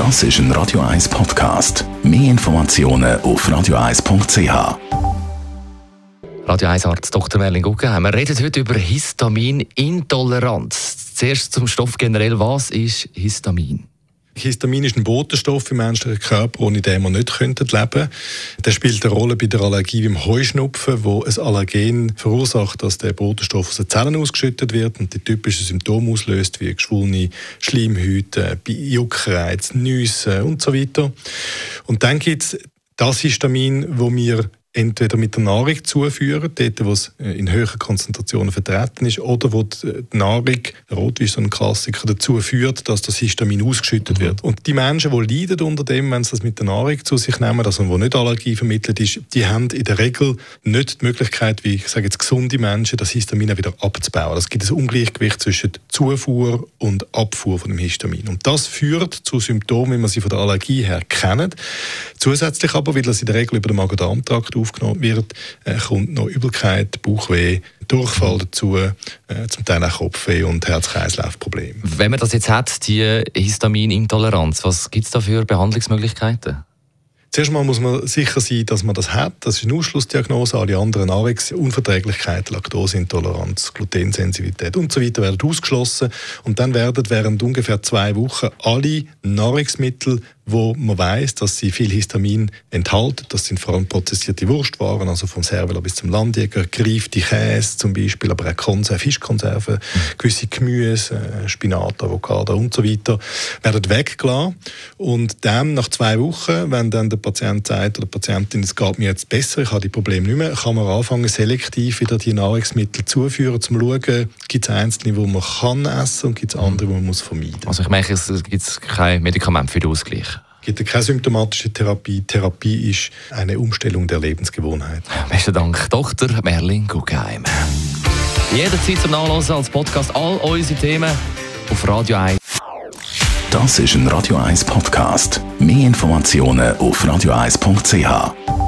Das ist ein Radio 1 Podcast. Mehr Informationen auf radio1.ch. Radio 1 Arzt Dr. Merlin Guggenheim. Wir reden heute über Histaminintoleranz. Zuerst zum Stoff generell. Was ist Histamin? Histamin ist ein Botenstoff im menschlichen Körper, ohne den wir nicht leben könnten. Der spielt eine Rolle bei der Allergie beim Heuschnupfen, wo ein Allergen verursacht, dass der Botenstoff aus den Zellen ausgeschüttet wird und die typischen Symptome auslöst, wie geschwollene Schleimhäute, Juckreiz, Nüsse und so weiter. Und dann gibt es das Histamin, wo wir entweder mit der Nahrung zuführen, dort wo es äh, in höheren Konzentrationen vertreten ist, oder wo die Nahrung, Rot ist so ein Klassiker, dazu führt, dass das Histamin ausgeschüttet mhm. wird. Und die Menschen, die leiden unter dem, wenn sie das mit der Nahrung zu sich nehmen, also wo nicht Allergie vermittelt ist, die haben in der Regel nicht die Möglichkeit, wie ich sage jetzt gesunde Menschen, das Histamin wieder abzubauen. Es gibt ein Ungleichgewicht zwischen Zufuhr und Abfuhr von dem Histamin. Und das führt zu Symptomen, wie man sie von der Allergie her kennt. Zusätzlich aber, weil das in der Regel über den Magen-Darm-Trakt aufgenommen wird, äh, kommt noch Übelkeit, Bauchweh, Durchfall dazu, äh, zum Teil auch Kopfweh und Herz-Kreislauf-Probleme. Wenn man das jetzt hat, die Histaminintoleranz, was gibt es da für Behandlungsmöglichkeiten? Zuerst mal muss man sicher sein, dass man das hat. Das ist eine Ausschlussdiagnose. Alle anderen Nahrungsunverträglichkeiten, Laktoseintoleranz, Glutensensitivität und so weiter werden ausgeschlossen. Und dann werden während ungefähr zwei Wochen alle Nahrungsmittel wo man weiß, dass sie viel Histamin enthalten. Das sind vor allem prozessierte Wurstwaren, also vom Serveler bis zum Landjäger, gereifte Käse zum Beispiel, aber auch Konserven, Fischkonserven, gewisse Gemüse, äh, Spinat, Avocado und so weiter, werden weggelassen. Und dann nach zwei Wochen, wenn dann der Patient sagt oder die Patientin, es geht mir jetzt besser, ich habe die Probleme nicht mehr, kann man anfangen, selektiv wieder die Nahrungsmittel zuführen, um zu schauen, gibt es einzelne, die man kann essen und gibt es andere, die man muss vermeiden muss. Also ich merke, es gibt kein Medikament für den Ausgleich gibt keine symptomatische Therapie. Therapie ist eine Umstellung der Lebensgewohnheit. Besten Dank, Dr. Merlin Guggenheim. Jederzeit zum Nachlesen als Podcast all unsere Themen auf Radio 1. Das ist ein Radio 1 Podcast. Mehr Informationen auf radio1.ch.